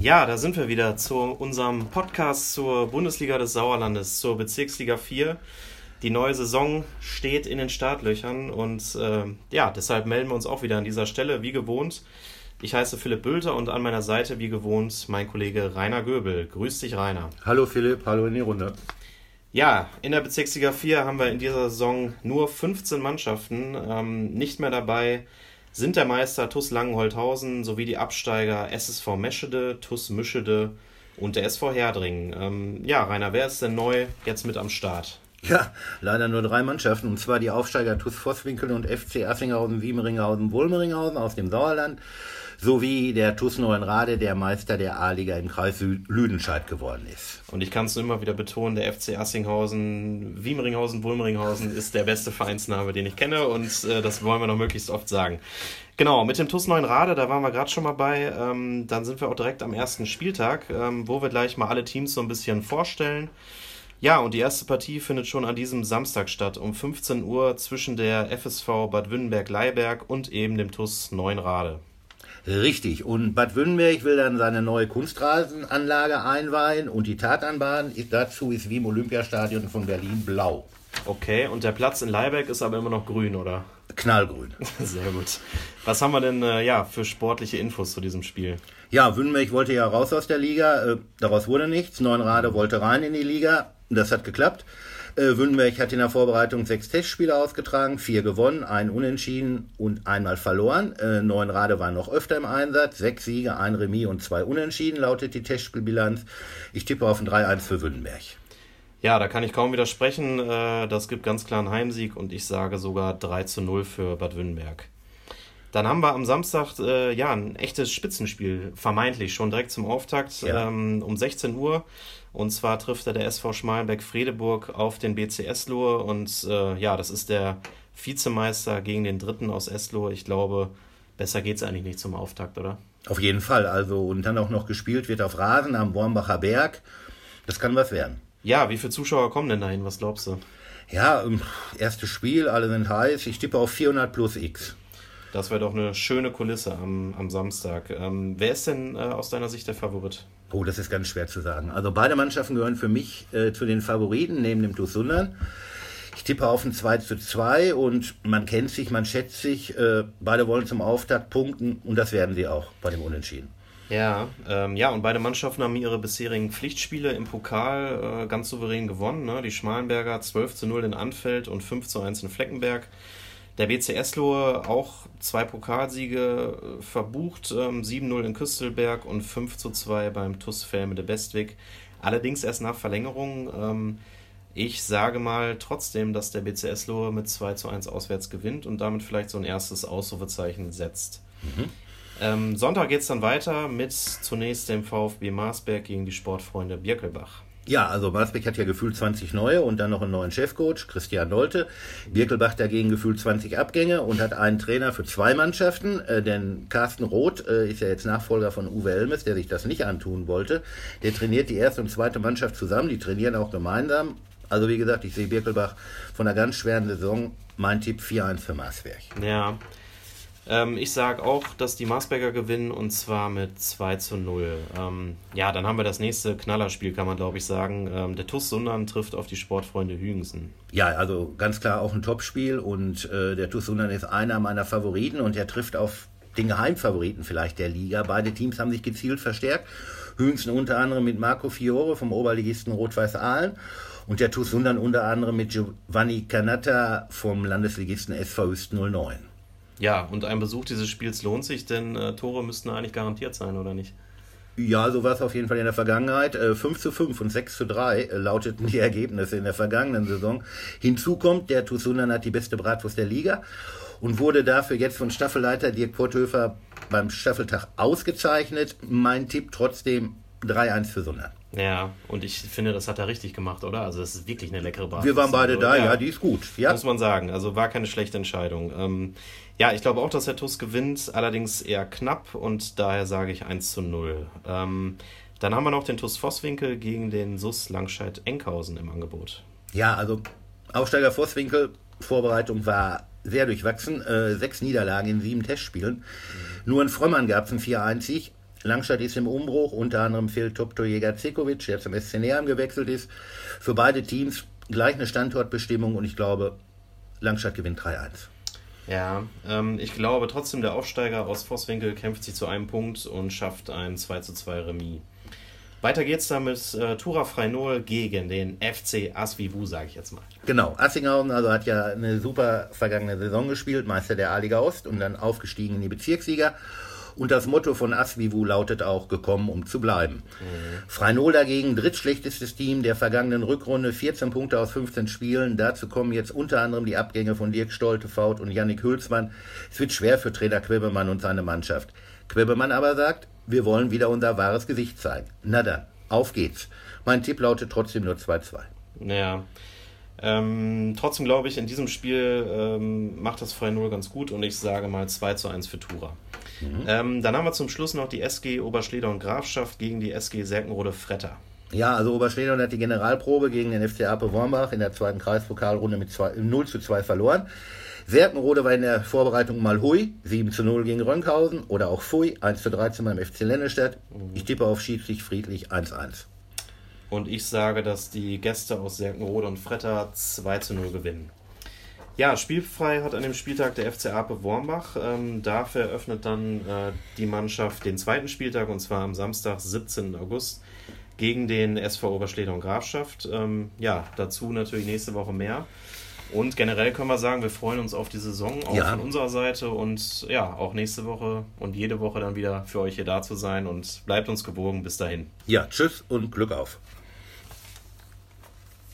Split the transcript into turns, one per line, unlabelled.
Ja, da sind wir wieder zu unserem Podcast zur Bundesliga des Sauerlandes, zur Bezirksliga 4. Die neue Saison steht in den Startlöchern und äh, ja, deshalb melden wir uns auch wieder an dieser Stelle, wie gewohnt. Ich heiße Philipp Bülter und an meiner Seite, wie gewohnt, mein Kollege Rainer Göbel. Grüß dich, Rainer.
Hallo Philipp, hallo in die Runde.
Ja, in der Bezirksliga 4 haben wir in dieser Saison nur 15 Mannschaften. Ähm, nicht mehr dabei sind der Meister TuS Langenholthausen sowie die Absteiger SSV Meschede, TuS Mischede und der SV Herdringen. Ähm, ja, Rainer, wer ist denn neu jetzt mit am Start?
Ja, leider nur drei Mannschaften, und zwar die Aufsteiger TuS Vosswinkel und FC Assinghausen, Wiemeringhausen, Wulmeringhausen aus dem Sauerland, sowie der TuS Neuenrade, der Meister der A-Liga im Kreis Lüdenscheid geworden ist.
Und ich kann es nur immer wieder betonen, der FC Assinghausen, Wiemeringhausen, Wulmeringhausen ist der beste Vereinsname, den ich kenne und äh, das wollen wir noch möglichst oft sagen. Genau, mit dem TuS Neuenrade, da waren wir gerade schon mal bei. Ähm, dann sind wir auch direkt am ersten Spieltag, ähm, wo wir gleich mal alle Teams so ein bisschen vorstellen. Ja, und die erste Partie findet schon an diesem Samstag statt, um 15 Uhr zwischen der FSV Bad Wünnenberg-Leiberg und eben dem TUS Neunrade.
Richtig. Und Bad Wünnenberg will dann seine neue Kunstrasenanlage einweihen und die Tatanbahn dazu ist wie im Olympiastadion von Berlin blau.
Okay, und der Platz in Leiberg ist aber immer noch grün, oder?
Knallgrün.
Sehr gut. Was haben wir denn äh, ja, für sportliche Infos zu diesem Spiel?
Ja, Wünnenberg wollte ja raus aus der Liga, äh, daraus wurde nichts. Neunrade wollte rein in die Liga. Das hat geklappt. Äh, Wünnenberg hat in der Vorbereitung sechs Testspiele ausgetragen, vier gewonnen, ein Unentschieden und einmal verloren. Äh, neun Rade waren noch öfter im Einsatz, sechs Siege, ein Remis und zwei Unentschieden lautet die Testspielbilanz. Ich tippe auf ein 3-1 für Wünnenberg.
Ja, da kann ich kaum widersprechen. Äh, das gibt ganz klar einen Heimsieg und ich sage sogar 3 zu 0 für Bad Wünnenberg. Dann haben wir am Samstag äh, ja ein echtes Spitzenspiel, vermeintlich schon direkt zum Auftakt ja. ähm, um 16 Uhr. Und zwar trifft er der SV Schmalenberg-Fredeburg auf den BC Eslohe. Und äh, ja, das ist der Vizemeister gegen den Dritten aus Eslohe. Ich glaube, besser geht es eigentlich nicht zum Auftakt, oder?
Auf jeden Fall. Also, und dann auch noch gespielt wird auf Rasen am Wormbacher Berg. Das kann was werden.
Ja, wie viele Zuschauer kommen denn dahin? Was glaubst du?
Ja, ähm, erstes Spiel, alle sind heiß. Ich tippe auf 400 plus X.
Das wäre doch eine schöne Kulisse am, am Samstag. Ähm, wer ist denn äh, aus deiner Sicht der Favorit?
Oh, das ist ganz schwer zu sagen. Also beide Mannschaften gehören für mich äh, zu den Favoriten neben dem TuS Sundern. Ich tippe auf ein 2 zu 2 und man kennt sich, man schätzt sich. Äh, beide wollen zum Auftakt punkten und das werden sie auch bei dem Unentschieden.
Ja, ähm, ja, und beide Mannschaften haben ihre bisherigen Pflichtspiele im Pokal äh, ganz souverän gewonnen. Ne? Die Schmalenberger 12 zu 0 in Anfeld und 5 zu 1 in Fleckenberg. Der BC Eslohe auch zwei Pokalsiege äh, verbucht, ähm, 7-0 in Küstelberg und 5-2 beim TUS Felme de Bestwig. Allerdings erst nach Verlängerung. Ähm, ich sage mal trotzdem, dass der BC Eslohe mit 2 zu 1 auswärts gewinnt und damit vielleicht so ein erstes Ausrufezeichen setzt. Mhm. Ähm, Sonntag geht es dann weiter mit zunächst dem VfB Marsberg gegen die Sportfreunde Birkelbach.
Ja, also Marsbeck hat ja gefühlt 20 neue und dann noch einen neuen Chefcoach, Christian Nolte. Birkelbach dagegen gefühlt 20 Abgänge und hat einen Trainer für zwei Mannschaften, äh, denn Carsten Roth äh, ist ja jetzt Nachfolger von Uwe Elmes, der sich das nicht antun wollte. Der trainiert die erste und zweite Mannschaft zusammen, die trainieren auch gemeinsam. Also wie gesagt, ich sehe Birkelbach von einer ganz schweren Saison. Mein Tipp 4-1 für Marsberg.
Ja, ähm, ich sage auch, dass die Marsberger gewinnen und zwar mit 2 zu 0. Ähm, ja, dann haben wir das nächste Knallerspiel, kann man glaube ich sagen. Ähm, der TUS Sundern trifft auf die Sportfreunde Hügensen.
Ja, also ganz klar auch ein Topspiel und äh, der TUS Sundern ist einer meiner Favoriten und er trifft auf den Geheimfavoriten vielleicht der Liga. Beide Teams haben sich gezielt verstärkt. Hügensen unter anderem mit Marco Fiore vom Oberligisten Rot-Weiß Aalen und der TUS Sundern unter anderem mit Giovanni Canatta vom Landesligisten SV Hüst 09.
Ja, und ein Besuch dieses Spiels lohnt sich, denn äh, Tore müssten eigentlich garantiert sein, oder nicht?
Ja, so war es auf jeden Fall in der Vergangenheit. 5 äh, zu 5 und 6 zu 3 äh, lauteten die Ergebnisse in der vergangenen Saison. Hinzu kommt, der Tusunan hat die beste Bratwurst der Liga und wurde dafür jetzt von Staffelleiter Dirk Porthöfer beim Staffeltag ausgezeichnet. Mein Tipp trotzdem 3-1 für Sundern.
Ja, und ich finde, das hat er richtig gemacht, oder? Also es ist wirklich eine leckere Bratwurst.
Wir waren beide da, ja, ja, die ist gut. Ja.
Muss man sagen. Also war keine schlechte Entscheidung. Ähm, ja, ich glaube auch, dass der TUS gewinnt, allerdings eher knapp und daher sage ich 1 zu 0. Ähm, dann haben wir noch den TUS Vosswinkel gegen den SUS Langscheid-Enkhausen im Angebot.
Ja, also Aufsteiger Vosswinkel, Vorbereitung war sehr durchwachsen. Äh, sechs Niederlagen in sieben Testspielen. Mhm. Nur in Frömmern gab es einen 4-1-Sieg. Langstadt ist im Umbruch, unter anderem fehlt Toptojäger Zekovic, der zum SC Neheim gewechselt ist. Für beide Teams gleich eine Standortbestimmung und ich glaube, Langstadt gewinnt 3-1.
Ja, ähm, ich glaube trotzdem, der Aufsteiger aus Vosswinkel kämpft sich zu einem Punkt und schafft ein 2 2 Remis. Weiter geht's dann mit äh, Tura Freinol gegen den FC Asvivu, sage ich jetzt mal.
Genau, Assinghausen also hat ja eine super vergangene Saison gespielt, Meister der A-Liga Ost und dann aufgestiegen in die Bezirksliga. Und das Motto von Asvivu lautet auch gekommen, um zu bleiben. Mhm. Freinol dagegen drittschlechtestes Team der vergangenen Rückrunde, 14 Punkte aus 15 Spielen. Dazu kommen jetzt unter anderem die Abgänge von Dirk Stoltefaut und Yannick Hülsmann. Es wird schwer für Trainer Quebemann und seine Mannschaft. Quebemann aber sagt, wir wollen wieder unser wahres Gesicht zeigen. Na dann, auf geht's. Mein Tipp lautet trotzdem nur 2-2.
Naja. Ähm, trotzdem glaube ich, in diesem Spiel ähm, macht das 3-0 ganz gut und ich sage mal 2 zu 1 für Tura. Mhm. Ähm, dann haben wir zum Schluss noch die SG Oberschleder und Grafschaft gegen die SG Serkenrode Fretter.
Ja, also Oberschleder hat die Generalprobe gegen den FC Ape Wormbach in der zweiten Kreispokalrunde mit 2, 0 zu 2 verloren. Serkenrode war in der Vorbereitung mal Hui, 7 zu 0 gegen Rönkhausen oder auch Fui, 1 zu 13 beim FC Lennestadt. Mhm. Ich tippe auf Schiedsrichter Friedlich 1-1.
Und ich sage, dass die Gäste aus Serkenrode und Fretter 2 zu 0 gewinnen. Ja, spielfrei hat an dem Spieltag der FC Ape Wormbach. Ähm, dafür eröffnet dann äh, die Mannschaft den zweiten Spieltag und zwar am Samstag, 17. August, gegen den SV Oberschleder und Grafschaft. Ähm, ja, dazu natürlich nächste Woche mehr. Und generell können wir sagen, wir freuen uns auf die Saison, auch ja. von unserer Seite und ja, auch nächste Woche und jede Woche dann wieder für euch hier da zu sein und bleibt uns gewogen. Bis dahin.
Ja, tschüss und Glück auf.